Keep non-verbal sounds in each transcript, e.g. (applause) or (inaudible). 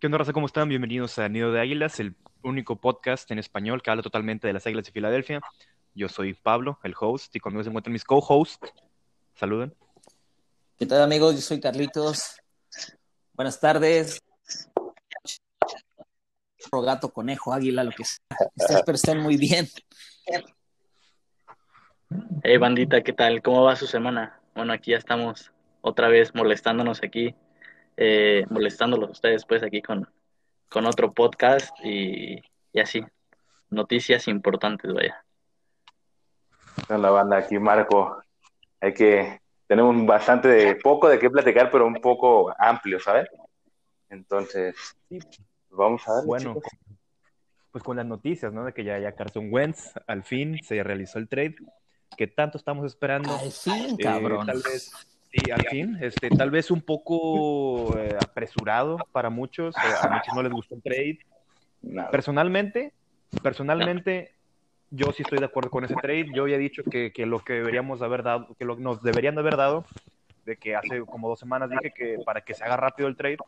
¿Qué onda, raza? ¿Cómo están? Bienvenidos a Nido de Águilas, el único podcast en español que habla totalmente de las Águilas de Filadelfia. Yo soy Pablo, el host, y conmigo se encuentran mis co-hosts. Saluden. ¿Qué tal, amigos? Yo soy Carlitos. Buenas tardes. Gato, conejo, águila, lo que sea. Espero estén muy bien. Hey, bandita, ¿qué tal? ¿Cómo va su semana? Bueno, aquí ya estamos otra vez molestándonos aquí, eh, molestándolos ustedes pues aquí con, con otro podcast y, y así, noticias importantes, vaya. la banda, aquí Marco. Hay que, tenemos bastante de, poco de qué platicar, pero un poco amplio, ¿sabes? Entonces, vamos a ver. Bueno, pues con las noticias, ¿no? De que ya, ya Carson Wentz, al fin se realizó el trade que tanto estamos esperando. Al fin, Eh, cabrón. tal vez, sí, al fin, este, tal vez un poco eh, apresurado para muchos, eh, a muchos no les gustó el trade. Personalmente, personalmente, yo sí estoy de acuerdo con ese trade. Yo había dicho que, que lo que deberíamos haber dado, que lo, nos deberían de haber dado, de que hace como dos semanas dije que para que se haga rápido el trade,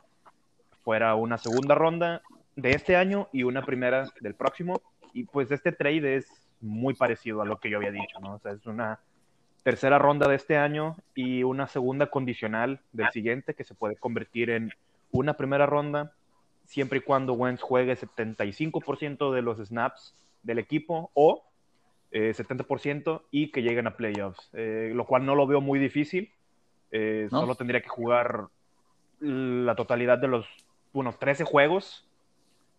fuera una segunda ronda de este año y una primera del próximo. Y pues este trade es muy parecido a lo que yo había dicho, ¿no? O sea, es una tercera ronda de este año y una segunda condicional del siguiente que se puede convertir en una primera ronda siempre y cuando Wentz juegue 75% de los snaps del equipo o eh, 70% y que lleguen a playoffs, eh, lo cual no lo veo muy difícil. Eh, ¿No? Solo tendría que jugar la totalidad de los unos 13 juegos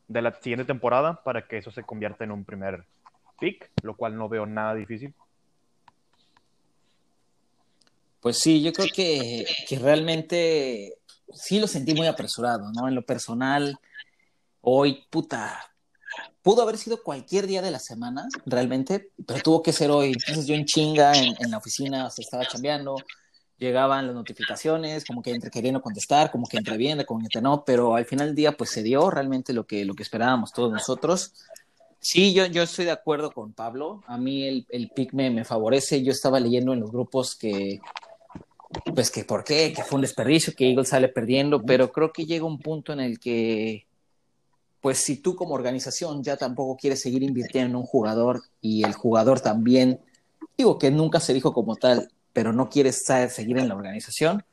de la siguiente temporada para que eso se convierta en un primer pick, lo cual no veo nada difícil. Pues sí, yo creo que, que realmente sí lo sentí muy apresurado, ¿no? En lo personal, hoy, puta, pudo haber sido cualquier día de la semana, realmente, pero tuvo que ser hoy. Entonces yo en chinga, en, en la oficina, se estaba chambeando, llegaban las notificaciones, como que entre queriendo contestar, como que entre bien, como que no, pero al final del día, pues se dio realmente lo que, lo que esperábamos todos nosotros. Sí, yo, yo estoy de acuerdo con Pablo. A mí el, el pick me, me favorece. Yo estaba leyendo en los grupos que, pues que por qué, que fue un desperdicio, que Eagles sale perdiendo, pero creo que llega un punto en el que, pues si tú como organización ya tampoco quieres seguir invirtiendo en un jugador y el jugador también, digo que nunca se dijo como tal, pero no quieres seguir en la organización,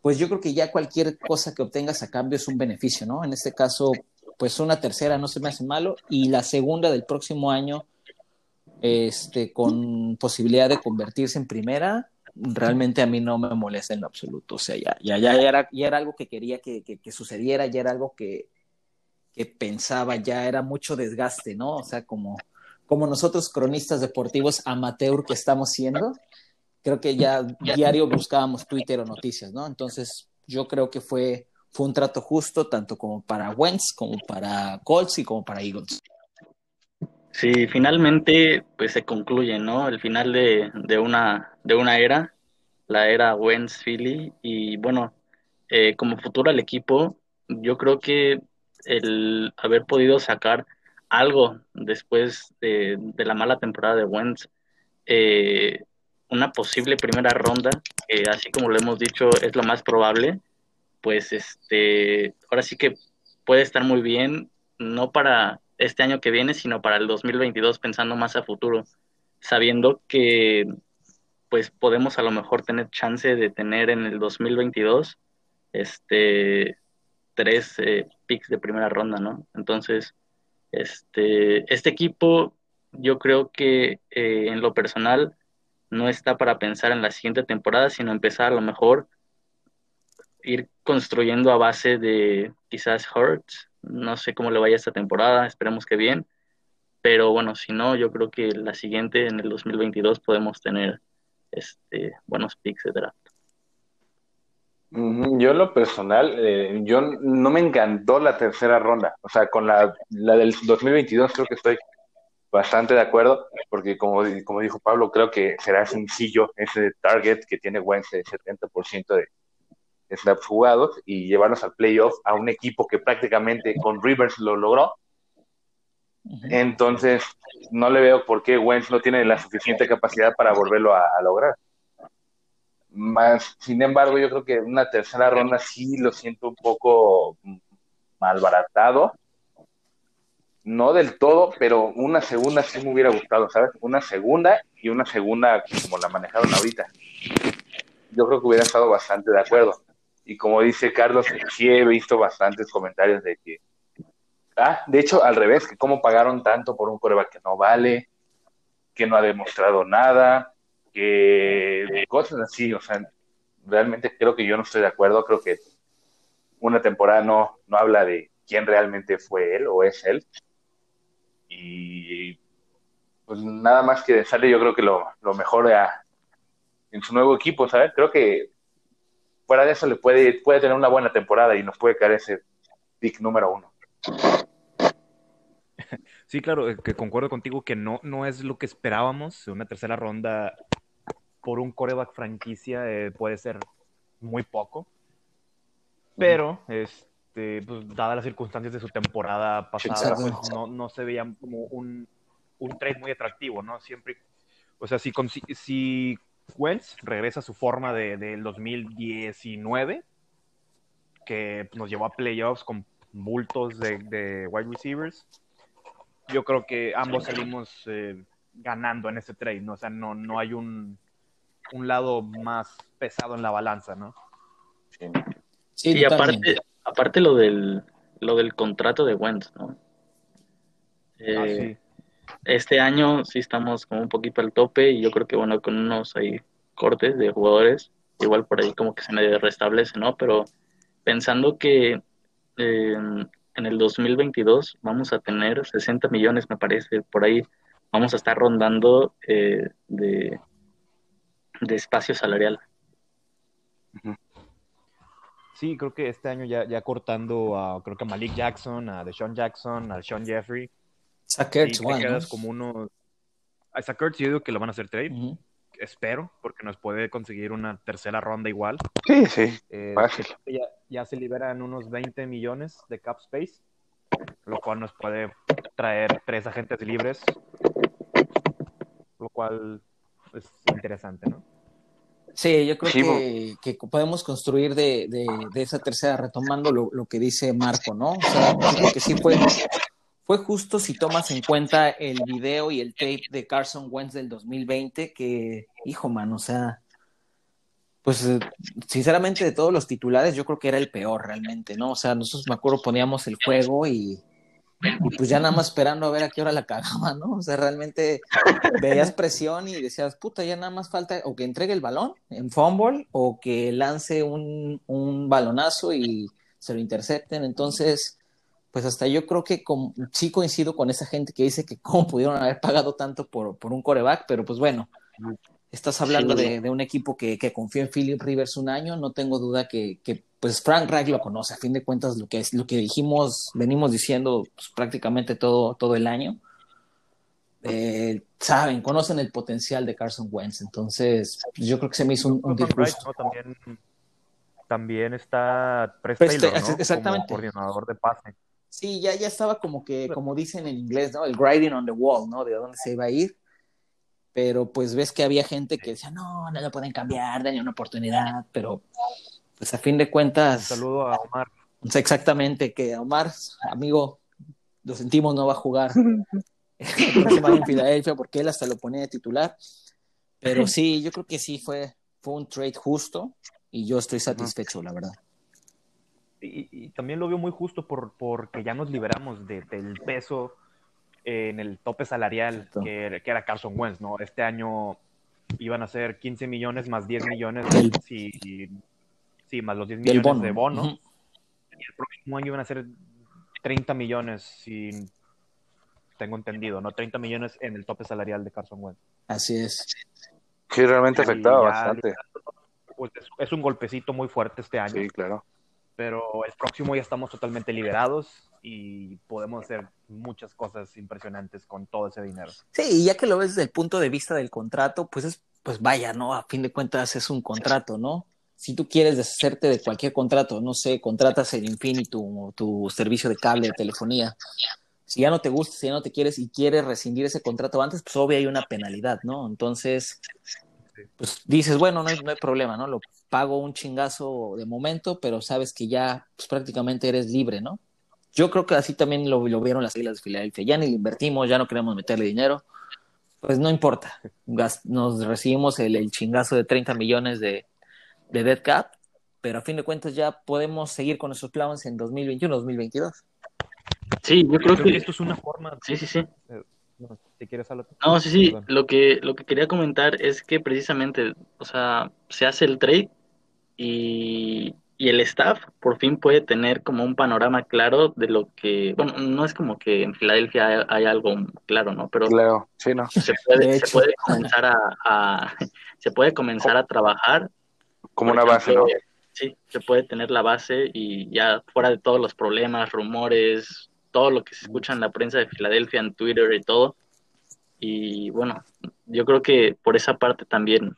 pues yo creo que ya cualquier cosa que obtengas a cambio es un beneficio, ¿no? En este caso, pues una tercera no se me hace malo y la segunda del próximo año, este, con posibilidad de convertirse en primera, realmente a mí no me molesta en lo absoluto. O sea, ya, ya, ya, era, ya era algo que quería que, que, sucediera, ya era algo que, que pensaba, ya era mucho desgaste, ¿no? O sea, como, como nosotros cronistas deportivos amateur que estamos siendo, creo que ya diario buscábamos Twitter o noticias, ¿no? Entonces, yo creo que fue, fue un trato justo, tanto como para Wentz, como para Colts y como para Eagles. Sí, finalmente pues se concluye, ¿no? El final de, de una, de una era, la era Wentz Philly, y bueno, eh, como futuro al equipo, yo creo que el haber podido sacar algo después de, la mala temporada de Wentz, eh, una posible primera ronda, que así como lo hemos dicho es lo más probable, pues este, ahora sí que puede estar muy bien, no para este año que viene, sino para el 2022, pensando más a futuro, sabiendo que pues podemos a lo mejor tener chance de tener en el 2022 este tres eh, picks de primera ronda, ¿no? Entonces, este, este equipo yo creo que eh, en lo personal no está para pensar en la siguiente temporada, sino empezar a lo mejor ir construyendo a base de quizás Hurts, no sé cómo le vaya esta temporada, esperemos que bien, pero bueno, si no, yo creo que la siguiente, en el 2022, podemos tener este, buenos picks de draft. Yo en lo personal, eh, yo no me encantó la tercera ronda. O sea, con la, la del 2022 creo que estoy bastante de acuerdo, porque como, como dijo Pablo, creo que será sencillo ese target que tiene Wentz de 70% de snaps jugados y llevarnos al playoff a un equipo que prácticamente con Rivers lo logró. Entonces, no le veo por qué Wentz no tiene la suficiente capacidad para volverlo a, lograr. Más, sin embargo, yo creo que una tercera ronda sí lo siento un poco malbaratado. No del todo, pero una segunda sí me hubiera gustado, ¿sabes? Una segunda y una segunda como la manejaron ahorita. Yo creo que hubiera estado bastante de acuerdo. Y como dice Carlos, sí he visto bastantes comentarios de que, ah, de hecho, al revés, que cómo pagaron tanto por un coreback que no vale, que no ha demostrado nada, que cosas así, o sea, realmente creo que yo no estoy de acuerdo, creo que una temporada no, no habla de quién realmente fue él o es él. Y pues nada más que sale yo creo que lo, lo mejor en su nuevo equipo, ¿sabes? Creo que fuera de eso le puede, puede tener una buena temporada y nos puede caer ese pick número uno. Sí, claro, eh, que concuerdo contigo que no, no es lo que esperábamos. Una tercera ronda por un coreback franquicia eh, puede ser muy poco. Pero, este, pues, dadas las circunstancias de su temporada pasada, pues, no, no, se veía como un, un trade muy atractivo, ¿no? Siempre, o sea, si, si Wentz regresa a su forma del de, 2019, que nos llevó a playoffs con bultos de, de wide receivers, yo creo que ambos salimos eh, ganando en ese trade, ¿no? O sea, no, no hay un, un lado más pesado en la balanza, ¿no? Sí, y aparte, aparte lo del lo del contrato de Wentz, ¿no? Eh, ah, este año sí estamos como un poquito al tope y yo creo que bueno, con unos ahí cortes de jugadores, igual por ahí como que se me restablece, ¿no? Pero pensando que eh, en el 2022 vamos a tener 60 millones, me parece, por ahí vamos a estar rondando eh, de, de espacio salarial. Sí, creo que este año ya, ya cortando a, creo que a Malik Jackson, a Deshaun Jackson, a Sean Jeffrey. Sackers, quedas como uno... A Sackers yo digo que lo van a hacer trade. Espero, porque nos puede conseguir una tercera ronda igual. Sí, sí, eh, fácil. Ya, ya se liberan unos 20 millones de cap space, lo cual nos puede traer tres agentes libres, lo cual es interesante, ¿no? Sí, yo creo que, que, podemos construir de, de, esa tercera, retomando lo, lo, que dice Marco, ¿no? O sea, creo que sí fue, fue justo si tomas en cuenta el video y el tape de Carson Wentz del 2020, que, hijo, man, o sea, pues sinceramente de todos los titulares yo creo que era el peor realmente, ¿no? O sea, nosotros me acuerdo poníamos el juego y y pues ya nada más esperando a ver a qué hora la cagaba, ¿no? O sea, realmente veías presión y decías, puta, ya nada más falta o que entregue el balón en fumble o que lance un, un balonazo y se lo intercepten. Entonces, pues hasta yo creo que sí coincido con esa gente que dice que cómo pudieron haber pagado tanto por, por un coreback, pero pues bueno, estás hablando de, de, un equipo que, que confió en Philip Rivers un año, no tengo duda que, que pues Frank Reich lo conoce, a fin de cuentas lo que es lo que dijimos, venimos diciendo pues, prácticamente todo, todo el año. Eh, saben, conocen el potencial de Carson Wentz, entonces pues, yo creo que se me hizo un, un también, también, está Prest exactamente. Como coordinador de pase. Sí, ya, ya estaba como que, como dicen en inglés, ¿no? El grading on the wall, ¿no? De dónde se iba a ir. Pero pues ves que había gente que decía, no, no lo pueden cambiar, denle una oportunidad, pero pues a fin de cuentas. Un saludo a Omar. Exactamente, que Omar, amigo, lo sentimos, no va a jugar (laughs) en Filadelfia porque él hasta lo ponía de titular. Pero sí, yo creo que sí fue, fue un trade justo y yo estoy satisfecho, la verdad. Y, también lo veo muy justo por, porque ya nos liberamos de, del peso en el tope salarial que, que, era Carson Wentz, ¿no? Este año iban a ser 15 millones más 10 millones si, Sí, más los 10 millones de bono. Y el próximo año van a ser 30 millones, si tengo entendido, ¿no? 30 millones en el tope salarial de Carson Wentz. Así es. Sí, realmente afectaba bastante. Pues es, un golpecito muy fuerte este año. Sí, claro. Pero el próximo ya estamos totalmente liberados y podemos hacer muchas cosas impresionantes con todo ese dinero. Sí, y ya que lo ves desde el punto de vista del contrato, pues es, pues vaya, ¿no? A fin de cuentas es un contrato, ¿no? si tú quieres deshacerte de cualquier contrato, no sé, contratas el Infinitum o tu servicio de cable, de telefonía, si ya no te gusta, si ya no te quieres y quieres rescindir ese contrato antes, pues obvio hay una penalidad, ¿no? Entonces, pues dices, bueno, no hay, no hay problema, ¿no? Lo pago un chingazo de momento, pero sabes que ya pues, prácticamente eres libre, ¿no? yo creo que así también lo, lo vieron las Águilas de Filadelfia. Ya ni le invertimos, ya no queremos meterle dinero. Pues no importa. Nos recibimos el, el chingazo de 30 millones de, de dead cap, pero a fin de cuentas ya podemos seguir con nuestros planes en 2021, 2022. Sí, yo creo Creo que que esto es una forma. sí, sí, sí. No, si quieres hablar. No, sí, sí, Perdón. lo que, lo que quería comentar es que precisamente, o sea, se hace el trade y, y el staff por fin puede tener como un panorama claro de lo que, bueno, no es como que en Filadelfia hay, hay algo claro, ¿no? Pero Claro, sí, no. se puede, De se puede comenzar a, a- se puede comenzar a trabajar. Como una base, ¿no? Sí, se puede tener la base y ya fuera de todos los problemas, rumores, todo lo que se escucha en la prensa de Filadelfia, en Twitter y todo. Y bueno, yo creo que por esa parte también,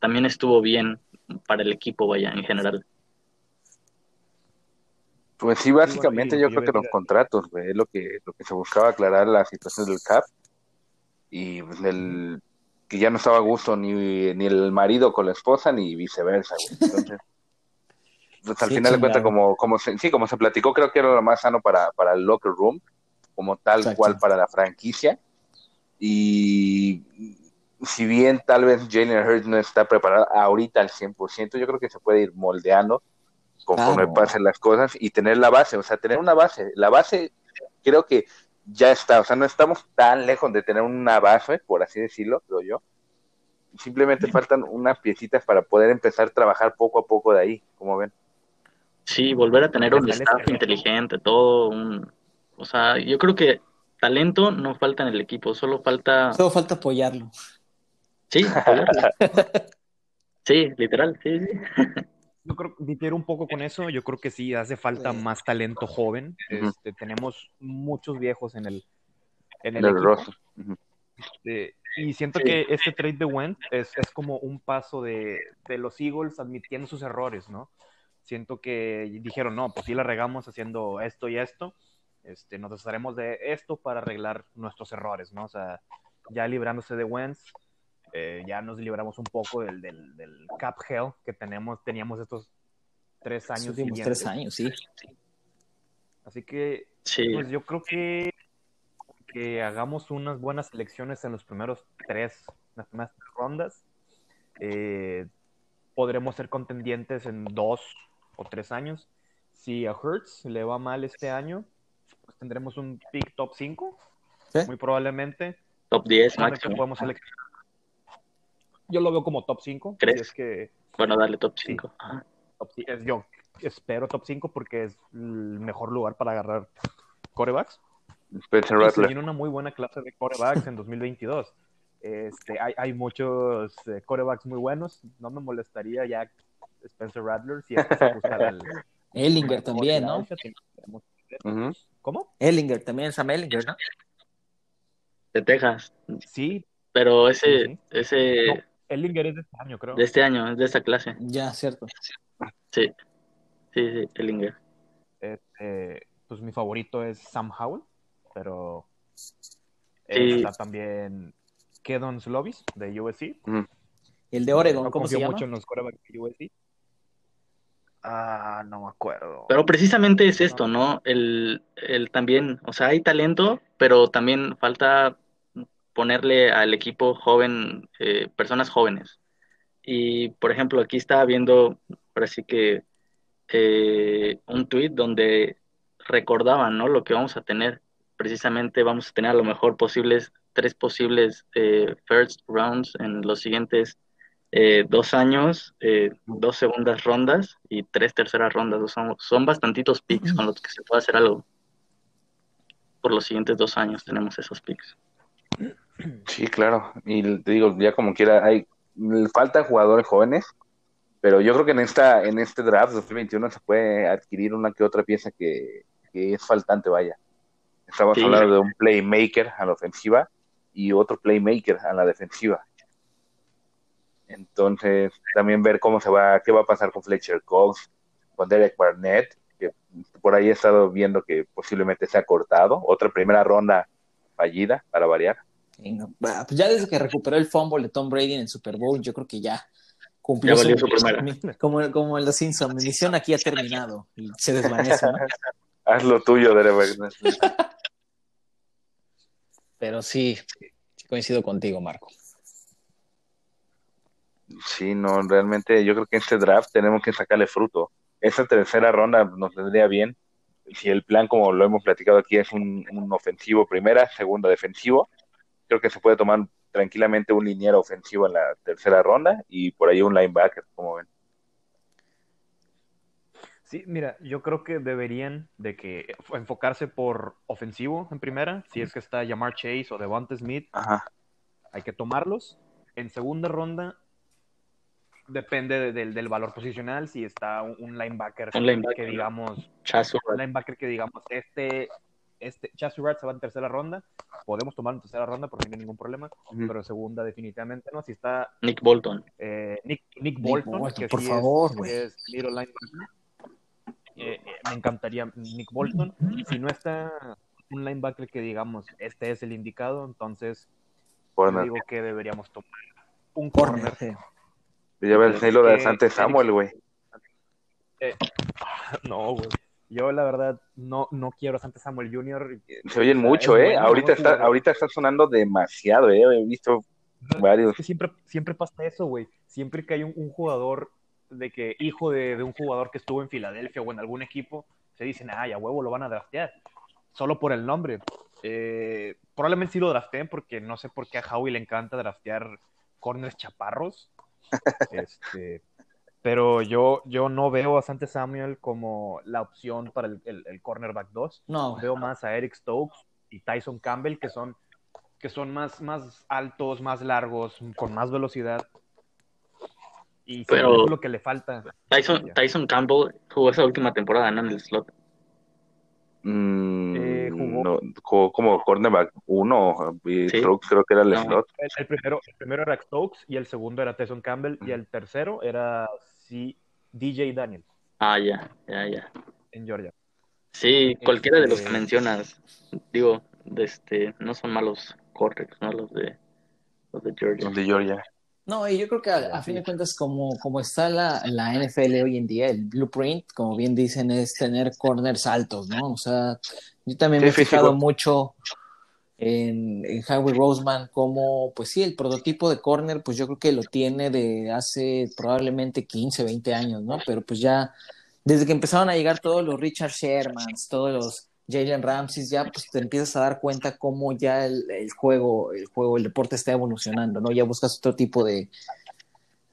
también estuvo bien para el equipo, vaya, en general. Pues sí, básicamente y yo creo que los contratos, güey, es lo que, lo que se buscaba aclarar la situación del CAP y pues, el que ya no estaba a gusto ni, ni el marido con la esposa ni viceversa, güey. Entonces, pues, al Sí, final de cuentas, como, como se, sí, como se platicó, creo que era lo más sano para, para el locker room, como tal Exacto. cual para la franquicia. Y si bien tal vez Jalen Hurts no está preparado ahorita al 100%, yo creo que se puede ir moldeando conforme Claro. pasen las cosas y tener la base, o sea, tener una base. La base creo que ya está, o sea, no estamos tan lejos de tener una base, por así decirlo, creo yo. Simplemente faltan unas piecitas para poder empezar a trabajar poco a poco de ahí, como ven. Sí, volver a tener un staff inteligente, todo un... O sea, yo creo que talento no falta en el equipo, solo falta... Solo falta apoyarlo. Sí, apoyarlo. Sí, literal, sí, sí. Yo creo difiero un poco con eso. Yo creo que sí hace falta Sí. más talento joven. Este, tenemos muchos viejos en el, en el equipo. Ujú. Este, y siento Sí. que este trade de Wentz es, es como un paso de, de los Eagles admitiendo sus errores, ¿no? Siento que dijeron, no, pues sí la regamos haciendo esto y esto. Este, nos desharemos de esto para arreglar nuestros errores, ¿no? O sea, ya librándose de Wentz, eh, ya nos libramos un poco del, del, del cap hell que tenemos, teníamos estos tres años últimos siguientes. tres años, sí. Así que Sí, pues yo creo que, que hagamos unas buenas selecciones en los primeros tres, las primeras tres rondas. eh, podremos ser contendientes en dos o tres años. Si a Hertz le va mal este año, pues tendremos un pick top 5, ¿Sí? muy probablemente. top 10 Donde que máximo. podemos. Yo lo veo como top 5. ¿Crees? es que Bueno, dale top Sí. 5. top ci- es- yo espero top 5 porque es el mejor lugar para agarrar corebacks. Spencer Y se Rattler. viene una muy buena clase de corebacks en 2022. Este, hay, hay muchos eh, corebacks muy buenos. No me molestaría ya Spencer Rattler si es (laughs) que se ajustara al- Ellinger también, ¿no? ¿Cómo? Ellinger también, Sam Ellinger, ¿no? De Texas. Sí, Pero ese, Sí, sí. ese no, Ellinger es de este año, creo. de este año, es de esta clase. Ya, cierto. Sí, sí, sí, Ellinger. Este, pues mi favorito es Sam Howell, pero Sí. está también Kedon Slovis de USC. El de Oregon, No ¿cómo se confío llama? mucho en los corebacks de USC. Ah, no me acuerdo. Pero precisamente es esto, ¿no? El, el también, o sea, hay talento, pero también falta ponerle al equipo joven, eh, personas jóvenes. Y, por ejemplo, aquí estaba viendo, ahora sí que, eh, un tweet donde recordaban, ¿no? Lo que vamos a tener. Precisamente vamos a tener a lo mejor posibles, tres posibles eh, first rounds en los siguientes eh, dos años, eh, dos segundas rondas y tres terceras rondas. Son, son bastantitos picks con los que se puede hacer algo. Por los siguientes dos años tenemos esos picks. Sí, claro. Y te digo, ya como quiera, hay faltan jugadores jóvenes, pero yo creo que en esta en este draft 2021 se puede adquirir una que otra pieza que, que es faltante, vaya. Estamos Sí. hablando de un playmaker a la ofensiva y otro playmaker a la defensiva. Entonces, también ver cómo se va, qué va a pasar con Fletcher Cox, con Derek Barnett, que por ahí he estado viendo que posiblemente se ha cortado. Otra primera ronda fallida, para variar. Sí, no. Pues ya desde que recuperó el fumble de Tom Brady en el Super Bowl, yo creo que ya cumplió Ya valió su, su primera. (laughs) como, como el de Simpson, mi misión aquí ha terminado y se desvanece. ¿no? (laughs) Haz lo tuyo, Derek. (laughs) Pero sí, sí coincido contigo, Marco. Sí, no, realmente yo creo que este draft tenemos que sacarle fruto. Esa tercera ronda nos vendría bien. Si el plan, como lo hemos platicado aquí, es un, un ofensivo primera, segunda defensivo, creo que se puede tomar tranquilamente un liniero ofensivo en la tercera ronda y por ahí un linebacker, como ven. Sí, mira, yo creo que deberían de que enfocarse por ofensivo en primera, si es que está Jamar Chase o Devonta Smith, Ajá. hay que tomarlos. En segunda ronda depende de- del, del valor posicional, si está un, un linebacker, Un linebacker, que digamos, un linebacker que digamos, este, este Chaz Surratt se va en tercera ronda, podemos tomarlo en tercera ronda porque no hay ningún problema, pero segunda definitivamente no. Si está Nick Bolton. eh, Nick, Nick Bolton, Bolton, que por sí favor, es, es middle linebacker. Eh, eh, me encantaría Nick Bolton. Si no está un linebacker que digamos, este es el indicado, entonces digo que deberíamos tomar un Corner. corner. Lleva el celo de Sante Samuel, güey. (laughs) No, güey. Yo la verdad no, no quiero a Santa Samuel Jr. Se oyen O sea, mucho, ¿eh? bueno, ahorita, está, jugador. ahorita está sonando demasiado, ¿eh? He visto varios. Es que siempre, siempre pasa eso, güey. Siempre que hay un, un jugador de que, hijo de, de un jugador que estuvo en Filadelfia o en algún equipo, se dicen, ay, a huevo lo van a draftear. Solo por el nombre. Eh, probablemente sí lo drafteen porque no sé por qué a Howie le encanta draftear corners chaparros. Este, pero yo, yo no veo a Sante Samuel como la opción para el, el- el cornerback 2. No. Veo más a Eric Stokes y Tyson Campbell, que son, que son más, más altos, más largos, con más velocidad. Y Pero- que es lo que le falta. Tyson, Tyson Campbell jugó esa última temporada ¿no? en el slot. Mm, Jugó- no, jugó como cornerback uno y Sí. Strokes creo que era el No. slot. El, el primero, el primero era Stokes y el segundo era Tyson Campbell y el tercero era sí, DJ Daniels Ah, ya, ya, ya. en Georgia. Sí, cualquiera de los que Este- mencionas, digo, de este, no son malos corners, ¿no? Los de, los de Georgia. Los de Georgia. No, y yo creo que a, a fin de cuentas, como, como está la, la NFL hoy en día, el blueprint, como bien dicen, es tener corners altos, ¿no? O sea, yo también me he fijado mucho en, en Howie Roseman, como, pues sí, el prototipo de corner, pues yo creo que lo tiene de hace probablemente 15, 20 años, ¿no? Pero pues ya, desde que empezaron a llegar todos los Richard Shermans, todos los Jalen Ramsey, ya pues te empiezas a dar cuenta cómo ya el, juego, el juego, el deporte está evolucionando, ¿no? Ya buscas otro tipo de,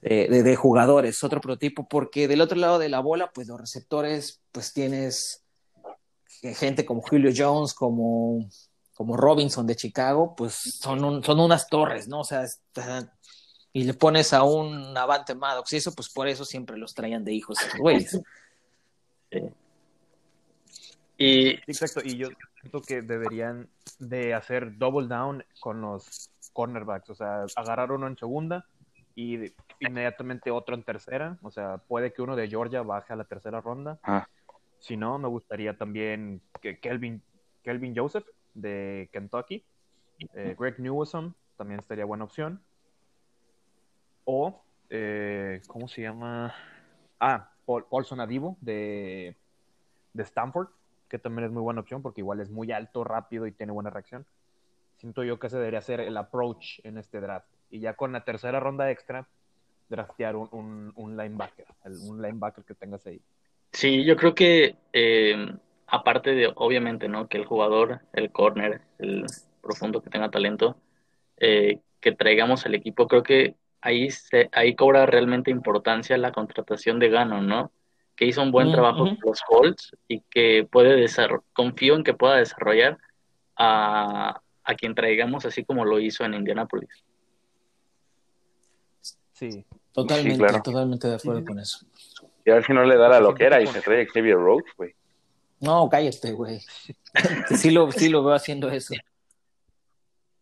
de, jugadores, otro prototipo, porque del otro lado de la bola, pues los receptores, pues tienes gente como Julio Jones, como, como Robinson de Chicago, pues son, un- son unas torres, ¿no? O sea, y le pones a un Avante Maddox y eso, pues por eso siempre los traían de hijos estos güeyes. Y exacto. Y yo siento que deberían de hacer double down con los cornerbacks. O sea, agarrar uno en segunda y de- inmediatamente otro en tercera. O sea, puede que uno de Georgia baje a la tercera ronda. Ah. Si no, me gustaría también que Kelvin, Kelvin Joseph de Kentucky. Eh, Greg Newsom también estaría buena opción. O, eh, ¿cómo se llama? Ah, Paul, Paulson Adivo de, de Stanford, que también es muy buena opción porque igual es muy alto, rápido y tiene buena reacción. Siento yo que ese debería ser el approach en este draft. Y ya con la tercera ronda extra, draftear un, un, un linebacker, un linebacker que tengas ahí. sí, yo creo que eh, aparte de, obviamente, ¿no? Que el jugador, el corner, el profundo que tenga talento, eh, que traigamos al equipo, creo que ahí, se, ahí cobra realmente importancia la contratación de Gano, ¿no? Que hizo un buen trabajo con los Colts y que puede desarrollar, confío en que pueda desarrollar a, a quien traigamos así como lo hizo en Indianapolis. Sí, Totalmente, Sí, claro. totalmente de acuerdo Sí, con eso. Y a ver si no le da la loquera que y se trae a Xavier Rhodes, güey. No, cállate, güey. (laughs) Sí lo, sí lo veo haciendo eso.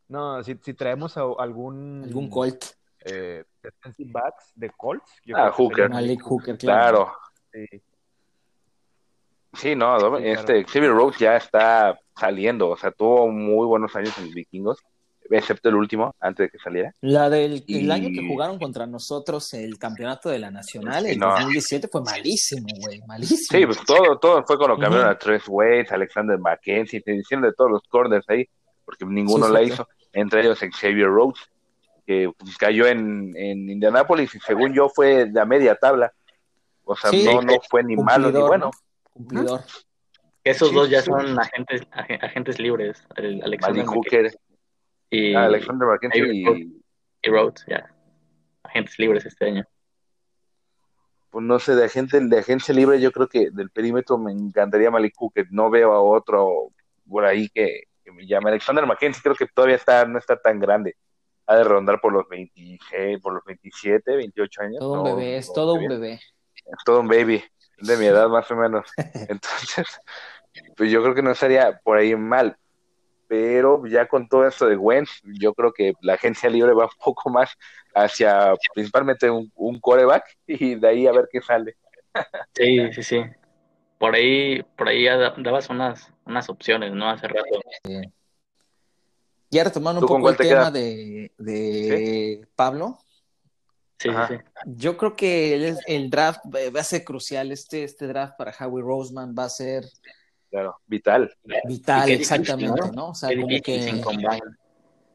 No, si, si traemos a algún, Algún Colt. eh, defensive backs de Colts. yo Ah, Hooker. Malik Hooker, claro. Claro. Sí. Sí, no, Sí, este Xavier Rhodes ya está saliendo, o sea, tuvo muy buenos años en los vikingos. excepto el último, antes de que saliera. La del el año que jugaron contra nosotros el campeonato de la Nacional, Sí, el no. 2017, fue malísimo, güey, malísimo. Sí, pues todo, todo fue cuando cambiaron Ujú. a Tres Ways, Alexander McKenzie, te hicieron de todos los corners ahí, porque ninguno Sí, la sí, hizo, entre ellos Xavier Rhodes, que pues, cayó en, en Indianapolis y según yo fue de a media tabla. O sea, Sí, no, no fue ni malo ni bueno. ¿no? Cumplidor. Esos Sí, dos ya sí. son agentes, ag- agentes libres, el Alexander Hooker, y, ah, Alexander McKenzie Xavier y Rhodes. y Rhodes, ya. Agentes libres este año. pues no sé, de agente, de agencia libre, yo creo que del perímetro me encantaría Malik Hooker. No veo a otro por ahí que, que me llame. Alexander McKenzie creo que todavía está, no está tan grande. Ha de rondar por los 26, por los 27, 28 años. Todo un No, bebé, es no todo un bien. bebé. Es todo un baby, de mi edad más o menos. (laughs) Entonces, pues yo creo que no estaría por ahí mal. Pero ya con todo esto de Wentz, yo creo que la agencia libre va un poco más hacia principalmente un, un coreback y de ahí a ver qué sale. Sí, sí, sí. Por ahí, por ahí ya da- dabas unas, unas opciones, ¿no? Hace rato. Ya retomando un ¿Tú con poco el tema de, de Pablo, Sí. Sí, sí. yo creo que el, el draft va a ser crucial. Este, este draft para Howie Roseman va a ser Claro, vital. vital, exactamente, ¿no? ¿no? O sea, Qué como difícil que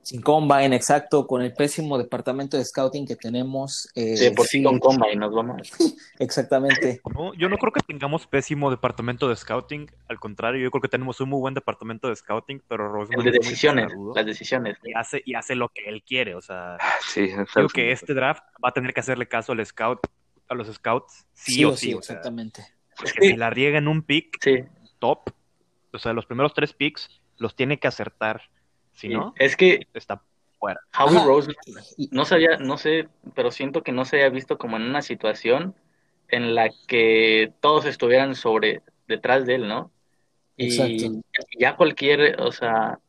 sin combine. exacto, con el pésimo departamento de scouting que tenemos. eh, Sí, por sí sí, con combine nos vamos. (laughs) exactamente. No, yo no creo que tengamos pésimo departamento de scouting. Al contrario, yo creo que tenemos un muy buen departamento de scouting, pero Roseman El de es muy decisiones, las decisiones. y hace, y hace lo que él quiere. O sea, Sí, es digo que este draft va a tener que hacerle caso al scout, a los scouts, sí, o sí. o sea, exactamente. porque si la riega en un pick Sí, top, o sea, los primeros tres picks los tiene que acertar. Si sí. no, Es que está fuera. Howie y- no sabía, no sé, pero siento que no se había visto como en una situación en la que todos estuvieran sobre, detrás de él, ¿no? Y Exacto. ya cualquier, o sea,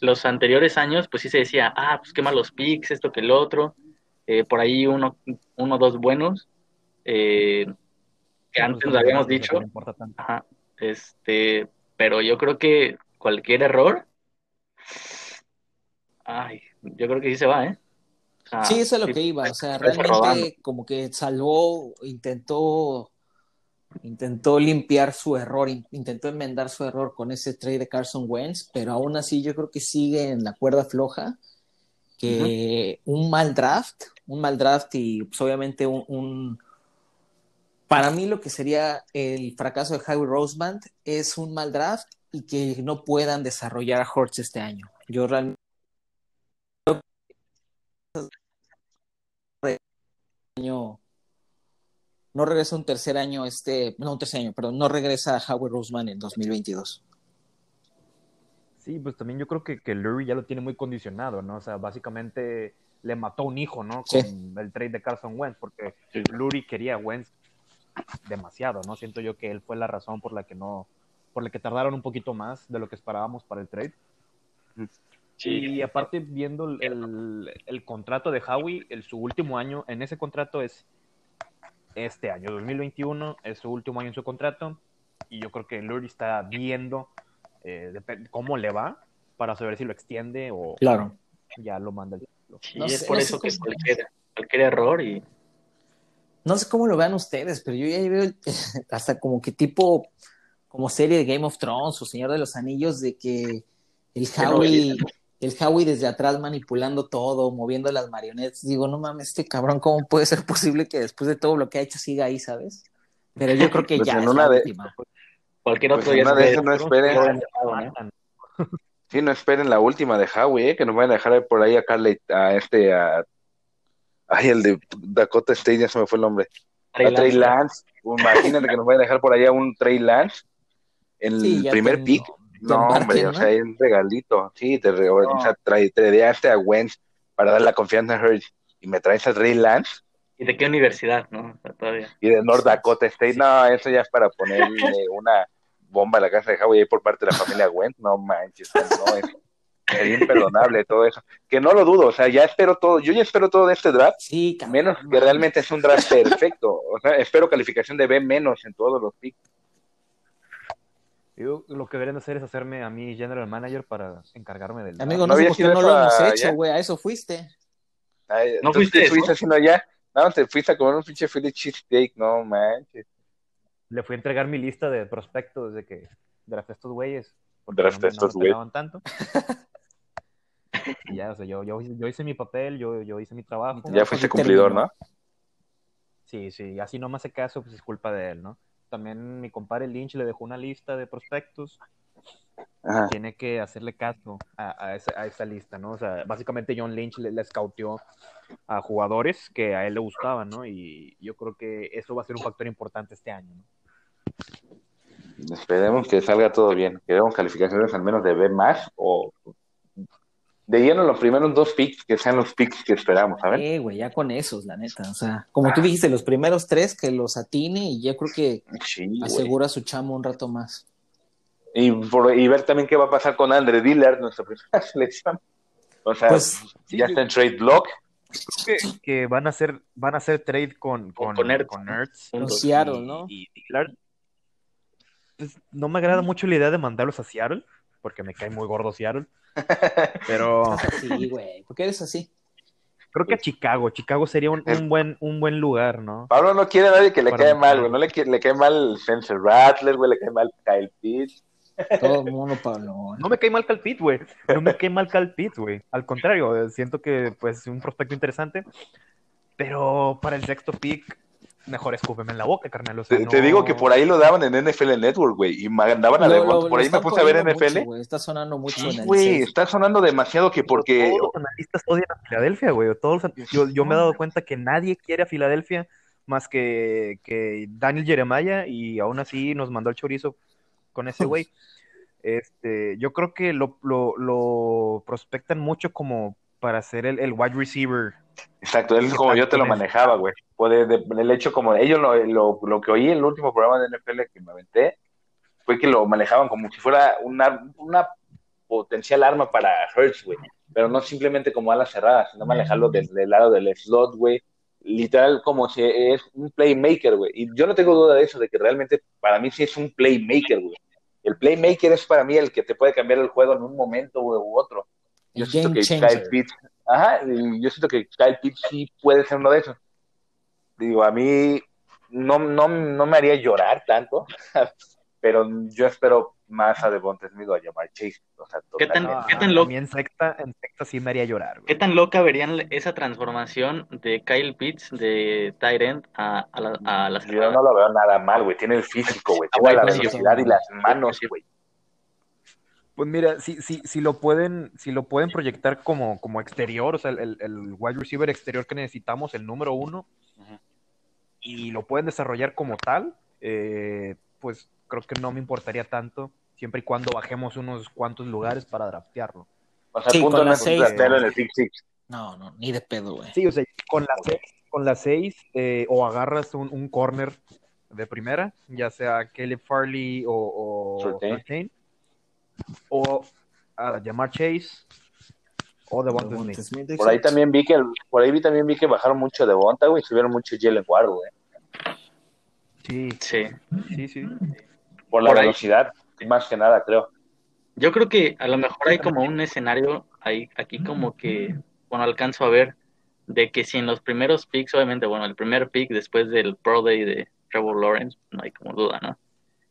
los anteriores años, pues sí se decía, ah, pues qué malos picks, esto que el otro, eh, por ahí uno, uno, dos buenos, eh, que antes Pues, lo habíamos no dicho, importa tanto. ajá, este, pero yo creo que cualquier error, ay, yo creo que sí se va, ¿eh? O sea, Sí, eso es lo sí, que iba. O sea, realmente como que salvó, intentó, intentó limpiar su error, in- intentó enmendar su error con ese trade de Carson Wentz, pero aún así yo creo que sigue en la cuerda floja, que un mal draft, un mal draft y pues, obviamente un, un- para mí lo que sería el fracaso de Howie Roseman es un mal draft y que no puedan desarrollar a Hortz este año. Yo realmente año no regresa un tercer año este, no un tercer año, perdón, no regresa a Howard Roseman en 2022. Sí, pues también yo creo que, que Lurie ya lo tiene muy condicionado, ¿no? O sea, básicamente le mató un hijo, ¿no? Sí. Con el trade de Carson Wentz, porque Lurie quería a Wentz demasiado, ¿no? Siento yo que él fue la razón por la que no, por la que tardaron un poquito más de lo que esperábamos para el trade. Y aparte, viendo el, el- el contrato de Howie, el, su último año en ese contrato es este año, 2021, es su último año en su contrato. Y yo creo que Lurie está viendo eh, cómo le va para saber si lo extiende o Claro. ya lo manda. Sí, No es sé- por no eso que cualquier, cualquier error y No sé cómo lo vean ustedes, pero yo ya veo (laughs) hasta como que tipo, como serie de Game of Thrones o Señor de los Anillos, de que el Howie, el Howie desde atrás manipulando todo, moviendo las marionetas. Digo, no mames, este cabrón, ¿cómo puede ser posible que después de todo lo que ha hecho siga ahí, sabes? Pero yo creo que Pues ya en es una la de- última. cualquier Pues otro en día de no esperen. Sí, no esperen la última de Howie, ¿eh? que nos van a dejar por ahí a Carly, a este, a... Ay, el de Dakota State, ya se me fue el nombre. Trey a Trey Lance. Lance. Imagínate que nos vayan a dejar por allá un Trey Lance. El Sí, ya primer pick. No, embarquen, hombre, ¿no? o sea, es un regalito. Sí, te re- o sea, trae, a Wentz para dar la confianza a Hurts y me traes a Trey Lance ¿Y de qué universidad, no? O sea, todavía. y de North Dakota State. No, eso ya es para ponerle (laughs) una bomba a la casa de Howie ahí por parte de la familia Wentz. No manches, no, es, sería imperdonable todo eso. Que no lo dudo, o sea, ya espero todo, yo ya espero todo de este draft. Sí, cabrón. Menos que realmente es un draft perfecto. O sea, espero calificación de B menos en todos los picks. Yo, lo que deberían hacer es hacerme a mí general manager para encargarme del. Amigo, ¿No no, sé por qué no lo hemos hecho, güey. A eso fuiste. Ay, ¿No entonces, fuiste estuviste haciendo allá? No, te fuiste a comer un pinche Philly cheesesteak, no manches. Le fui a entregar mi lista de prospectos desde que drafté estos güeyes. Drafté no no estos me güeyes. pelaban tanto. (laughs) Y ya, o sea, yo, yo, yo hice mi papel, yo, yo hice mi trabajo. Ya fuiste cumplidor, ¿no? Sí, sí, así no me hace caso, pues es culpa de él, ¿no? También mi compadre Lynch le dejó una lista de prospectos. Ajá. Tiene que hacerle caso a, a esa, a esa lista, ¿no? O sea, básicamente John Lynch le, le scouteó a jugadores que a él le gustaban, ¿no? Y yo creo que eso va a ser un factor importante este año, ¿no? Esperemos que salga todo bien. Queremos calificaciones al menos de B más o de lleno los primeros dos picks que sean los picks que esperamos, ¿sabes? Eh, güey, ya con esos, la neta. O sea, como tú dijiste, los primeros tres que los atine y yo creo que Sí, asegura su chamo un rato más. Y, por- y ver también qué va a pasar con Andre Dillard, nuestra primera (laughs) selección. O sea, Pues, ya está en trade block. que, que van a hacer van a hacer trade con con, Con Ertz. con Ertz Con y- Seattle, ¿no? y Dillard. Pues, no me agrada mucho la idea de mandarlos a Seattle porque me cae muy gordo Seattle (laughs) pero así, güey. ¿Por qué eres así? creo que a Chicago Chicago sería un, un buen un buen lugar no Pablo no quiere a nadie que le Para cae mí, mal, güey. No le, le cae mal Spencer Rattler, güey. Le cae mal Kyle Pitts. Todo el mundo, Pablo. no me cae mal Cal Pitt, güey no me cae mal Cal Pitt, güey al contrario siento que pues es un prospecto interesante pero para el sexto pick mejor escúpeme en la boca carnal o sea, Te, digo que por ahí lo daban en NFL Network, güey. Y mandaban a Lo- lo- Por lo ahí me puse a ver NFL. mucho. Está sonando mucho en Sí, el güey, está sonando demasiado que porque todos los analistas odian a Filadelfia, güey. Todos los- yo, yo me he dado cuenta que nadie quiere a Filadelfia más que, que Daniel Jeremiah y aún así nos mandó el chorizo con ese güey. (laughs) Este, yo creo que lo, lo, lo prospectan mucho como para ser el, el wide receiver. Exacto, es como yo te lo manejaba, güey. Puede, de- el hecho como ellos lo, lo, lo que oí en el último programa de NFL que me aventé fue que lo manejaban como si fuera una, una potencial arma para Hurts, güey. Pero no simplemente como alas cerradas, sino manejarlo del, del lado del slot, güey. Literal como si es un playmaker, güey. Y yo no tengo duda de eso, de que realmente para mí sí es un playmaker, güey. El playmaker es para mí el que te puede cambiar el juego en un momento güey, u otro. Yo El siento que. Kyle Pitts, ajá, y yo siento que Kyle Pitts sí puede ser uno de esos. Digo, a mí no, no, no me haría llorar tanto, (laughs) pero yo espero más a Devonta Smith o a Jamar Chase. O sea, ¿Qué tan- qué tan a loco? mí en sexta, en sexta sí me haría llorar, ¿Qué güey. tan loca verían esa transformación de Kyle Pitts de Tyrant a, a la, a la Yo no lo veo nada mal, güey. Tiene el físico, güey. Ah, Tiene la güey, velocidad y las manos, güey. Pues mira, si, si, si lo pueden, si lo pueden proyectar como, como exterior, o sea, el, el- wide receiver exterior que necesitamos, el número uno, y lo pueden desarrollar como tal, eh, pues creo que no me importaría tanto, siempre y cuando bajemos unos cuantos lugares para draftearlo. O sea, Sí, punto con no la es seis, ¿no? en el pick six. No, no, ni de pedo, güey. Sí, o sea, con las seis, con las seis eh, o agarras un, un corner de primera, ya sea Caleb Farley o, o Surtain. Surtain, o a llamar Chase o Devonta Smith. Smith, Por ahí también vi que por ahí vi también vi que bajaron mucho de Bonta, güey, y subieron mucho Jalen Ward, güey. Sí, Sí. sí, sí. Por la Por ahí. velocidad, más que nada, creo. Yo creo que a lo mejor hay como un escenario ahí, aquí como que, bueno, alcanzo a ver de que si en los primeros picks, obviamente, bueno, el primer pick después del Pro Day de Trevor Lawrence, no hay como duda, ¿no?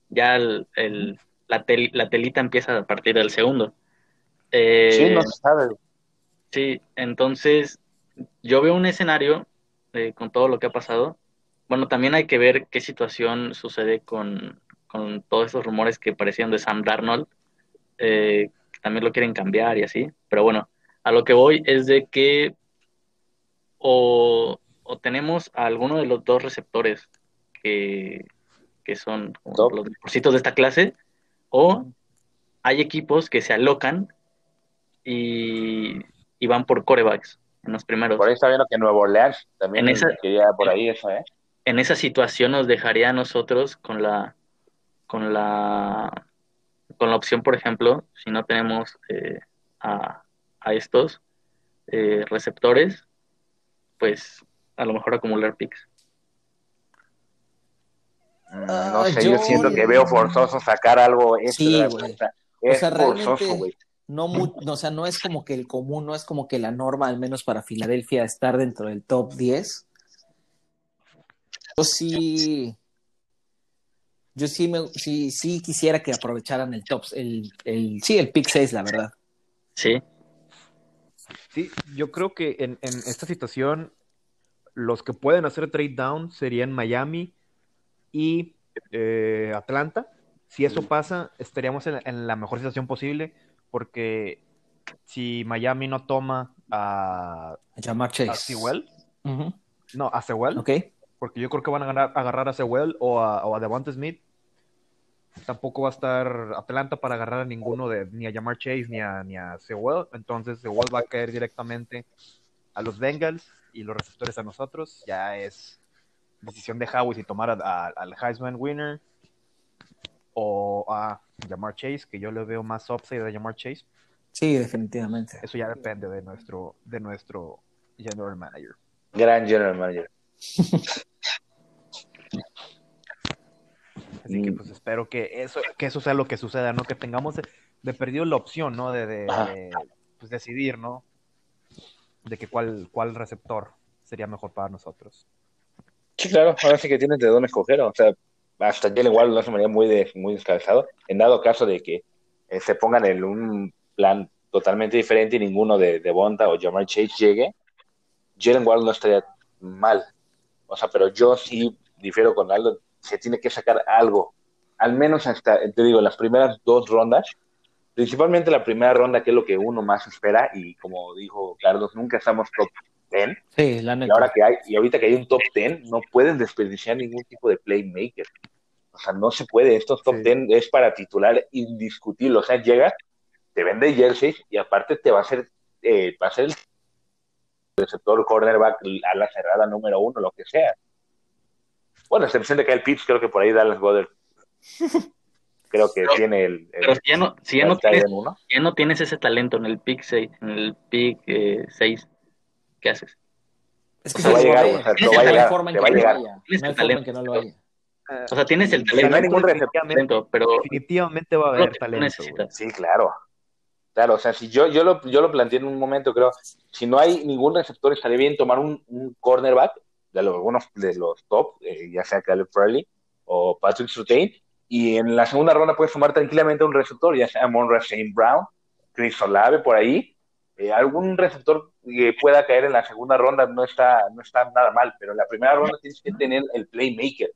Ya el, el- la, tel- la telita empieza a partir del segundo. Eh, Sí, no se sabe. Sí, entonces yo veo un escenario eh, con todo lo que ha pasado. Bueno, también hay que ver qué situación sucede con, con todos esos rumores que parecían de Sam Darnold, eh, que también lo quieren cambiar y así. Pero bueno, a lo que voy es de que o, o tenemos a alguno de los dos receptores que, que son los mejorcitos de esta clase, o hay equipos que se alocan y, y van por corebacks en los primeros. Por ahí está viendo que Nuevo Orleans también En esa- quería por ahí eso, ¿eh? En esa situación nos dejaría a nosotros con la con la con la opción, por ejemplo, si no tenemos eh, a, a estos eh, receptores, pues a lo mejor acumular picks. Mm, Ah, no sé, yo, yo- siento que veo forzoso sacar algo extra. Sí, güey, güey. o sea, es forzoso, güey. No, o sea, no es como que el común, no es como que la norma, al menos para Filadelfia, estar dentro del top 10. Yo sí, yo sí, me, sí, sí quisiera que aprovecharan el top, el, el, sí, el pick 6, la verdad. Sí, Sí, yo creo que en, en esta situación los que pueden hacer trade down serían Miami y eh, Atlanta. Si eso pasa, estaríamos en, en la mejor situación posible porque si Miami no toma a, Jamar a Chase. Sewell, no, a Sewell, Ok. porque yo creo que van a ganar- agarrar a Sewell o a, o a Devonta Smith. Tampoco va a estar Atlanta para agarrar a ninguno de ni a Jamar Chase ni a, ni a Sewell. Entonces Sewell va a caer directamente a los Bengals y los receptores a nosotros. Ya es decisión de Howie si tomar a- a- al Heisman winner o a Jamar Chase, que yo le veo más upside a Jamar Chase. Sí, definitivamente. Eso ya depende de nuestro, de nuestro general manager. Gran general manager. (laughs) Así que pues espero que eso, que eso sea lo que suceda, ¿no? Que tengamos de, de perdido la opción, ¿no? De, de- Ajá. de, pues, decidir, ¿no? De que cuál, cuál receptor sería mejor para nosotros. Sí, claro, ahora sí que tienes de dónde escoger, o sea, hasta Jalen Waddle lo hace María muy, de, muy descabezado, en dado caso de que eh, se pongan en un plan totalmente diferente y ninguno de, de Bonta o Jamar Chase llegue, Jalen Waddle no estaría mal, o sea, pero yo sí difiero con Aldo, se tiene que sacar algo, al menos hasta, te digo, las primeras dos rondas, principalmente la primera ronda, que es lo que uno más espera, y como dijo Carlos, nunca estamos top 10, Sí, la y ahora que hay, y ahorita que hay un top 10, no pueden desperdiciar ningún tipo de playmaker. O sea, no se puede. Estos top Sí. 10 es para titular indiscutible. O sea, llega, te vende jerseys y aparte te va a hacer, eh, va a ser el receptor, cornerback, a la cerrada número uno, lo que sea. Bueno, a excepción de Kyle Pitts, creo que por ahí Dallas Goddard. (laughs) Creo que Pero- tiene el, el pero si ya no, si ya no el tight tienes, end uno. ya no tienes ese talento en el pick 6, en el pick 6, ¿qué haces? Es que va a llegar, o sea, va a hay llegar, forma en te que va a no lo llegar. haya. Tienes No hay el forma en que talento. no lo haya. O sea, tienes el Si no hay talento, ningún receptor, talento, pero Definitivamente va a haber talento. Sí, claro. Claro, o sea, si yo, yo, lo, yo lo planteé en un momento, creo, si no hay ningún receptor, estaría bien tomar un, un cornerback de los, algunos de los top, eh, ya sea Caleb Farley o Patrick Surtain, y en la segunda ronda puedes tomar tranquilamente un receptor, ya sea Monra St. Brown, Chris Olave por ahí, eh, algún receptor que pueda caer en la segunda ronda no está, no está nada mal, pero en la primera ronda tienes que tener el playmaker,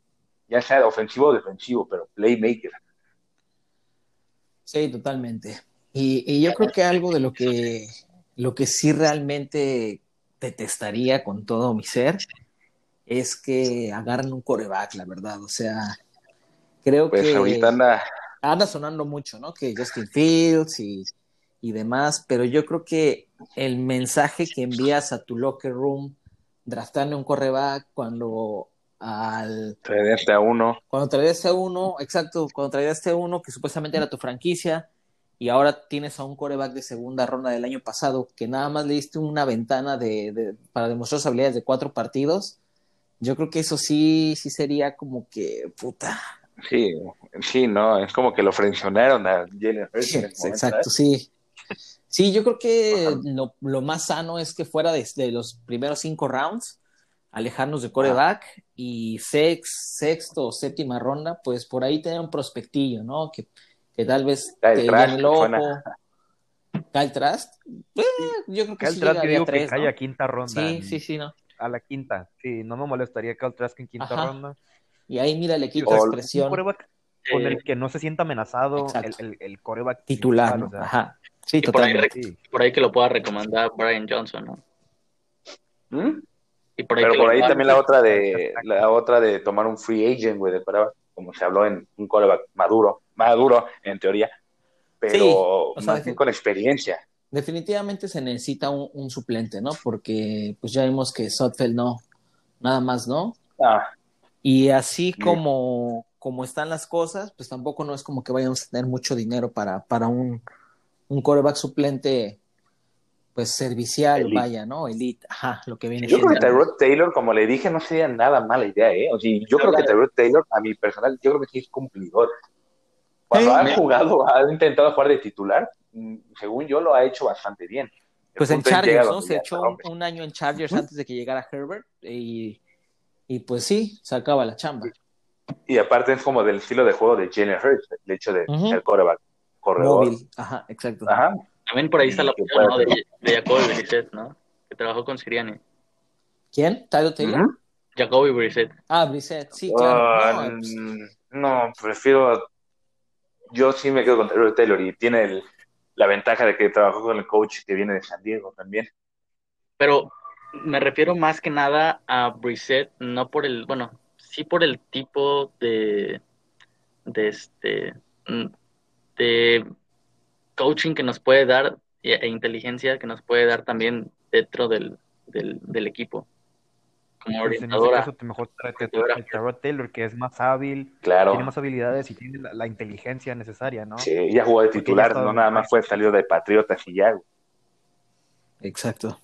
ya sea ofensivo o defensivo, pero playmaker. Sí, totalmente. Y, y yo creo que algo de lo que, lo que sí realmente detestaría con todo mi ser es que agarren un coreback, la verdad. O sea, creo Pues que ahorita anda, anda sonando mucho, ¿no? Que Justin Fields y, y demás, pero yo creo que el mensaje que envías a tu locker room draftando un coreback cuando al traerte a uno. cuando traías a uno, exacto, cuando traías a uno que supuestamente era tu franquicia y ahora tienes a un coreback de segunda ronda del año pasado que nada más le diste una ventana de, de- para demostrar sus habilidades de cuatro partidos, yo creo que eso sí, sí sería como que, puta. Sí, sí, no, es como que lo frencionaron a Jalen Hurts momento, Exacto, ¿sabes? sí. Sí, yo creo que lo, lo más sano es que fuera de, de los primeros cinco rounds, alejarnos de coreback y sex, sexto o séptima ronda, pues por ahí tener un prospectillo, ¿no? Que, que tal vez Kyle te llene el ojo. Kyle Trask, eh, yo creo que Cal sí Trask, digo a tres, que cae ¿no? a quinta ronda. Sí, sí, sí, ¿no? A la quinta. Sí, no me molestaría Cal Trask en quinta Ajá. ronda. Y ahí mira, le quita expresión Un coreback con el que no se sienta amenazado, el, Exacto. el, el coreback titular, principal, ¿no? o sea, Ajá. Sí, Y por ahí totalmente. sí. por ahí que lo pueda recomendar Brian Johnson, ¿no? ¿Mm? Y por ahí Pero por ahí también la otra de la otra de tomar un free agent, güey, de coreback, como se habló en un coreback maduro, maduro en teoría, pero Sí, o sea, más bien con experiencia. Definitivamente se necesita un, un suplente, ¿no? Porque pues ya vimos que Sotfeld no, nada más, ¿no? Ah, Y así Sí. como, como están las cosas, pues tampoco no es como que vayamos a tener mucho dinero para, para un, un coreback suplente pues servicial, Elite. vaya, ¿no? Elite, ajá, lo que viene Yo creo que. Tyrod Taylor, como le dije, no sería nada mala idea, ¿eh? O sea, yo creo que Tyrod Taylor, a mi personal, yo creo que sí es cumplidor. Cuando Sí. ha jugado, ha intentado jugar de titular, mm, según yo lo ha hecho bastante bien. El Pues en Chargers, ¿no? Se echó un, año en Chargers antes de que llegara Herbert y, y pues sí, sacaba la chamba. Y aparte es como del estilo de juego de Jalen Hurts, el hecho de Ujú. ser coreback, corredor. Móvil, ajá, exacto. Ajá. También por ahí está la opción, ¿no? De, de Jacoby Brissett, ¿no? Que trabajó con Siriani. ¿Quién? ¿Tyler Taylor? Ujú. Jacoby Brissett. Ah, Brissett, sí, claro. Ah, No, pues, mm, no, prefiero. Yo sí me quedo con Tyrod Taylor y tiene el- la ventaja de que trabajó con el coach que viene de San Diego también. Pero me refiero más que nada a Brissett, no por el, bueno, sí por el tipo de, de este, de coaching que nos puede dar e, e inteligencia que nos puede dar también dentro del, del, del equipo. Como Pues en ese orientadora. caso, mejor orientadora. Taylor, que es más hábil, Claro. tiene más habilidades y tiene la, la inteligencia necesaria, ¿no? Sí, ya jugó de titular, no nada más fue salido de Patriotas y ya. exacto.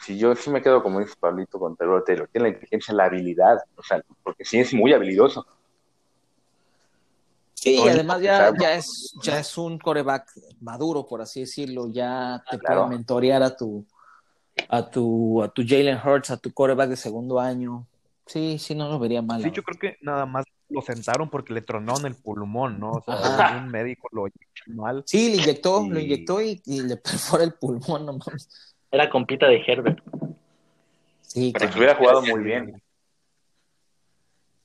Si yo sí me quedo, como dice Pablito, con Tyrod Taylor. Tiene la inteligencia, la habilidad, o sea, porque sí es muy habilidoso. Sí, y además ya, ya es, ya es un coreback maduro, por así decirlo, ya te Claro. puede mentorear a tu, a tu, a tu Jalen Hurts, a tu coreback de segundo año. Sí, sí, no lo vería mal. Sí, yo creo que nada más lo sentaron porque le tronaron el pulmón, ¿no? O sea, Ajá. un médico lo hizo mal. Sí, le inyectó, Y- lo inyectó y, y le (laughs) perfora el pulmón, no mames. Era compita de Herbert. Sí, Pero claro. si hubiera jugado muy bien.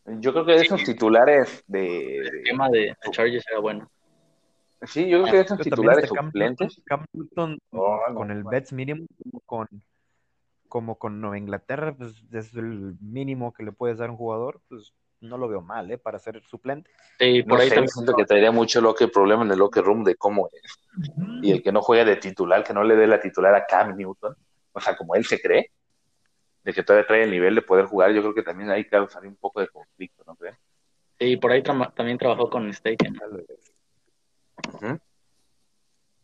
Yo creo que de esos titulares de. El tema de Chargers era bueno. Sí, yo creo que de esos titulares este suplentes. Cam Newton Oh, no, con el. Bets mínimo, como con, como con Nueva Inglaterra, pues es el mínimo que le puedes dar a un jugador, pues no lo veo mal, ¿eh? Para ser suplente. Sí, por No ahí sé, también. siento que traería mucho locker problema en el locker room de cómo es. Y el que no juegue de titular, que no le dé la titular a Cam Newton, o sea, como él se cree, de que todavía trae el nivel de poder jugar, yo creo que también ahí causaría un poco de conflicto, ¿no crees? Sí, por ahí tra- también trabajó con Staken. Ujú.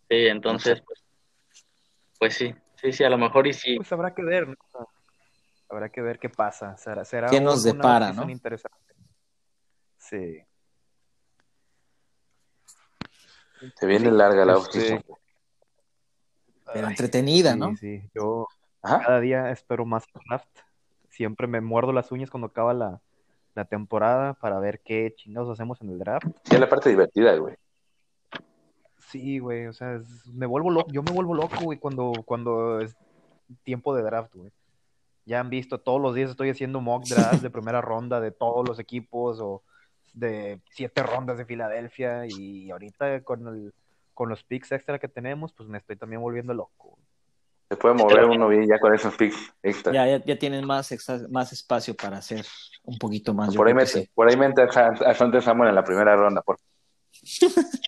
Sí, entonces, pues, pues sí, sí, sí, a lo mejor y sí. Pues habrá que ver, ¿no? Habrá que ver qué pasa. Será, será ¿Qué nos depara, no? interesante. Sí. Se viene larga la Este, offseason. Pero entretenida, sí, ¿no? Sí, yo Ajá. cada día espero más draft. Siempre me muerdo las uñas cuando acaba la, la temporada para ver qué chingados hacemos en el draft. Sí, es la parte divertida, güey. Sí, güey, o sea, es- me vuelvo loco, yo me vuelvo loco, güey, cuando, cuando es tiempo de draft, güey. Ya han visto, todos los días estoy haciendo mock draft de primera ronda de todos los equipos o de siete rondas de Filadelfia y ahorita con el, con los picks extra que tenemos, pues me estoy también volviendo loco. Se puede mover uno bien ya con esos picks extra. Ya, ya, ya tienen más, más espacio para hacer un poquito más. por, ahí mete, sí. por ahí mete a, San- a Santos Samuel en la primera ronda. Por... (laughs)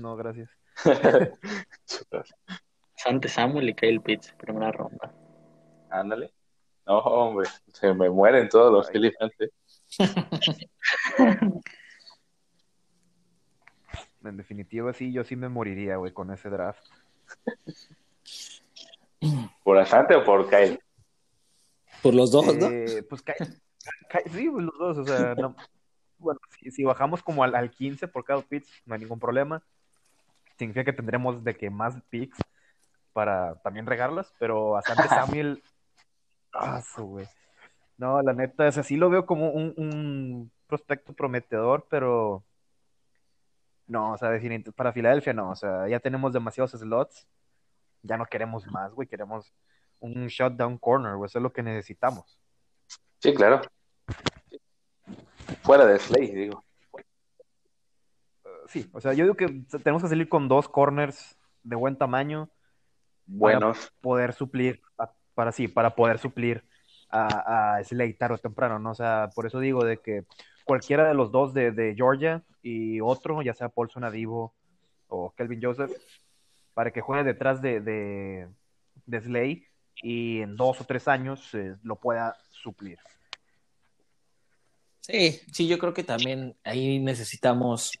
No, gracias. (laughs) Sante Samuel y Kyle Pitts, primera ronda. Ándale. No, hombre, se me mueren todos los elefantes. (laughs) En definitiva, sí, yo sí me moriría, güey, con ese draft. ¿Por Asante o por Kyle? Por los dos, ¿no? Eh, pues cae- sí, pues, los dos, o sea, no, bueno, si, si bajamos como al, al 15 por cada pitch, no hay ningún problema. Significa que tendremos de que más picks para también regarlas, pero a Sante (laughs) Samuel, ah, su, güey. No, la neta, es así lo veo como un, un prospecto prometedor, pero no, o sea, para Filadelfia no, o sea, ya tenemos demasiados slots, ya no queremos más, güey, queremos un shutdown corner, güey, eso es lo que necesitamos. Sí, claro. Fuera de Slay, digo. Sí, o sea, yo digo que tenemos que salir con dos corners de buen tamaño Buenos. poder suplir, a- para sí, para poder suplir a, a Slay tarde o temprano, ¿no? O sea, por eso digo de que cualquiera de los dos de, de Georgia y otro, ya sea Paulson Adivo o Kelvin Joseph, para que juegue detrás de, de, de Slay y en dos o tres años eh, lo pueda suplir. Sí, sí, yo creo que también ahí necesitamos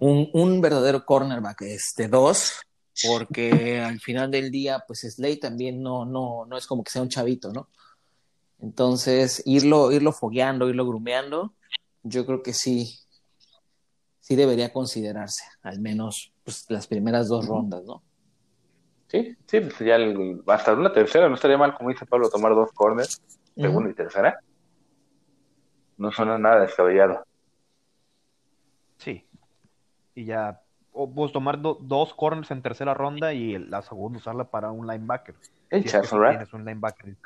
un, un verdadero cornerback, este, dos, porque (laughs) al final del día, pues Slay también no, no, no es como que sea un chavito, ¿no? Entonces, irlo, irlo fogueando, irlo grumeando, yo creo que sí, sí debería considerarse, al menos pues, las primeras dos rondas, ¿no? Sí, sí, pues ya el- hasta una tercera no estaría mal, como dice Pablo, tomar dos corners, segunda y tercera. No suena nada descabellado. Sí. Y ya, o pues tomar do- dos corners en tercera ronda y la segunda usarla para un linebacker. El Si es tienes un linebacker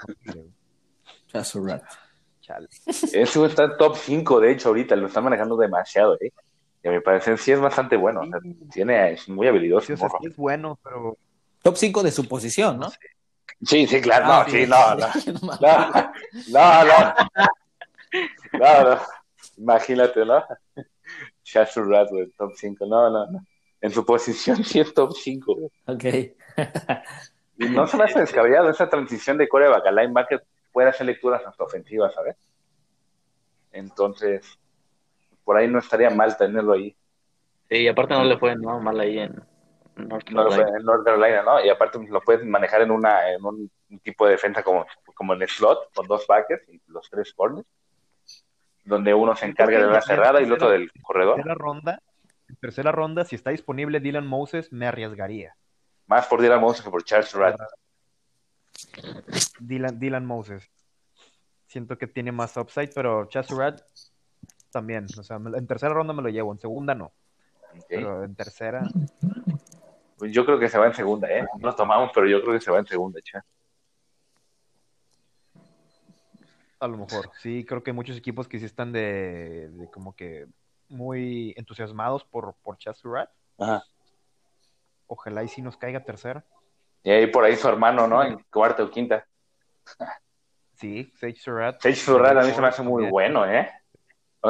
rat. Chale. Güey está en top 5, de hecho, ahorita lo están manejando demasiado, ¿eh? Y a mi parecer sí es bastante bueno. o sea, tiene, es muy habilidoso. Sí, o sea, sí es bueno, pero Top 5 de su posición, ¿no? Sí, sí, claro. Ah, no, sí, no, (laughs) no. no. No, no, no. No, no. Imagínate, ¿no? Rat, güey, top 5. No, no, no. En su posición sí es top 5, güey. Ok. Y no se me hace descabellado esa transición de coreback a linebacker puede hacer lecturas hasta ofensivas, ¿sabes? Entonces, por ahí no estaría mal tenerlo ahí. Sí, y aparte no le fue ¿no? mal ahí en North No Carolina. puede- en North Carolina, ¿no? Y aparte lo puedes manejar en una en un tipo de defensa como, como en el slot, con dos backers y los tres corners, donde uno se encarga de la cerrada y el otro del corredor. tercera ronda, en tercera ronda, si está disponible Dylan Moses, me arriesgaría. Más por Dylan Moses que por Charles Rat. Dylan, Dylan Moses. Siento que tiene más upside, pero Chasurat también. O sea, en tercera ronda me lo llevo, en segunda no. Pero en tercera, Pues yo creo que se va en segunda, ¿eh? No lo tomamos, pero yo creo que se va en segunda, cha. a lo mejor. Sí, creo que hay muchos equipos que sí están de, de como que muy entusiasmados por, por Chasurat. Ajá. Ojalá y si nos caiga tercera. Y ahí por ahí su hermano, ¿no? En cuarta o quinta. Sí, Sage Surratt. Sage Surratt a mí se me hace muy bueno, ¿eh?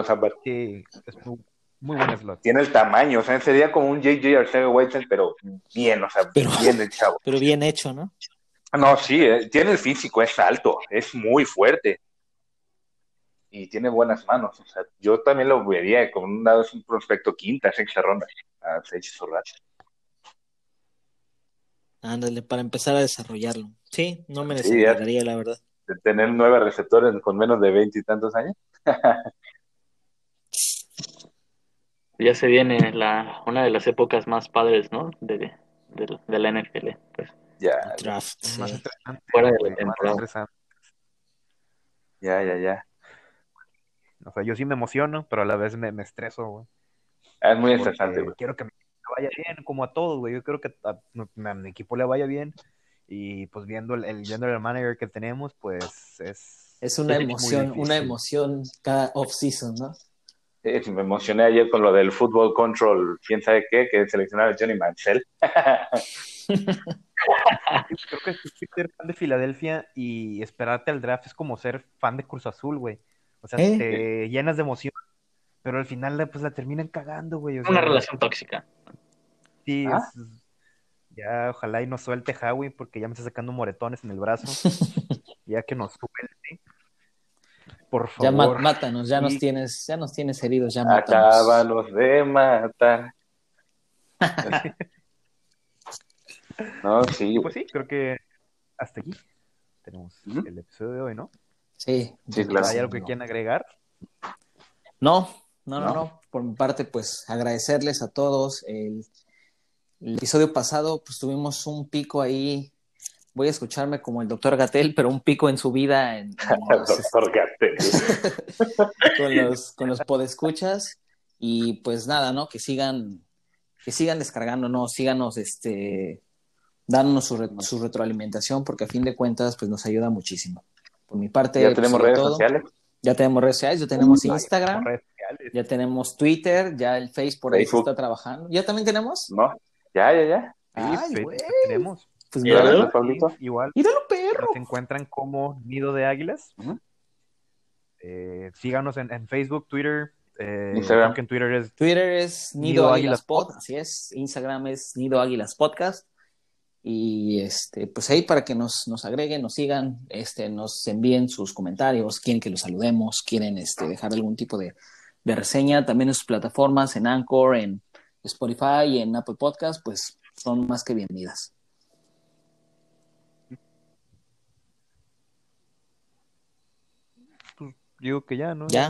O sea, pero Sí, es muy, muy buen slot. tiene el tamaño, o sea, sería como un JJ Arcega Whiteside, pero bien, o sea, Pero- bien el chavo. Pero bien hecho, ¿no? No, sí, eh, tiene el físico, es alto, es muy fuerte. Y tiene buenas manos. O sea, yo también lo vería con un, es un prospecto quinta, sexta ronda a Sage. Ándale, para empezar a desarrollarlo. Sí, no me Sí, la verdad. De tener nueve receptores con menos de veinte y tantos años. (laughs) Ya se viene la, una de las épocas más padres, ¿no? De, de, de la NFL. Pues, Ya, Draft. sí. Más interesante. fuera de la más temporada. interesante. ya, ya, ya. O sea, yo sí me emociono, pero a la vez me, me estreso, güey. Ah, Es muy porque interesante, güey. Quiero que me vaya bien, como a todos, güey. Yo quiero que a, a mi equipo le vaya bien. Y pues viendo el, el general manager que tenemos, pues es... Es una emoción, una emoción cada off-season, ¿no? (laughs) Me emocioné ayer con lo del fútbol control, quién sabe qué, que seleccionaron a Johnny Mansell. (laughs) Creo que si ser fan de Filadelfia y esperarte al draft es como ser fan de Cruz Azul, güey. O sea, ¿Eh? te llenas de emoción, pero al final pues la terminan cagando, güey. O una relación tóxica. Sí, ¿Ah? es- ya ojalá y nos suelte Howie porque ya me está sacando moretones en el brazo. (laughs) ya que nos suelte. Por Ya favor. mátanos, ya nos tienes, ya nos tienes heridos, ya mátanos. Acábalos de matar. (laughs) no, sí, pues sí, creo que hasta aquí tenemos el episodio de hoy, ¿no? Sí, Sí, claro. ¿Hay algo que quieran agregar? No, no, no, No. no. Por mi parte, pues agradecerles a todos. El, el episodio pasado, pues tuvimos un pico ahí. Voy a escucharme como el doctor Gatel, pero un pico en su vida en, (laughs) en los, doctor Gatel. (laughs) con los, con los podescuchas. Y pues nada, ¿no? Que sigan, que sigan descargándonos, síganos, este, dándonos su, re- su retroalimentación, porque a fin de cuentas, pues nos ayuda muchísimo. Por mi parte, Ya pues, tenemos redes todo, sociales. ya tenemos redes sociales, ya tenemos Instagram. Ya tenemos Twitter, ya el Face por ahí se Facebook. está trabajando. ¿Ya también tenemos? ¿No? Ya, ya, ya. Ay, güey. tenemos. Pues igual míralo, perro. nos encuentran como Nido de Águilas. Eh, síganos en, en Facebook, Twitter. Eh, Instagram. en Twitter es Twitter es Nido, Nido Águilas Pod. así es. Instagram es Nido Águilas Podcast. Y este, pues ahí para que nos, nos agreguen, nos sigan, este, nos envíen sus comentarios, quieren que los saludemos, quieren este, dejar algún tipo de, de reseña, también en sus plataformas, en Anchor, en Spotify y en Apple Podcast, pues son más que bienvenidas. Digo que ya, ¿no? Ya.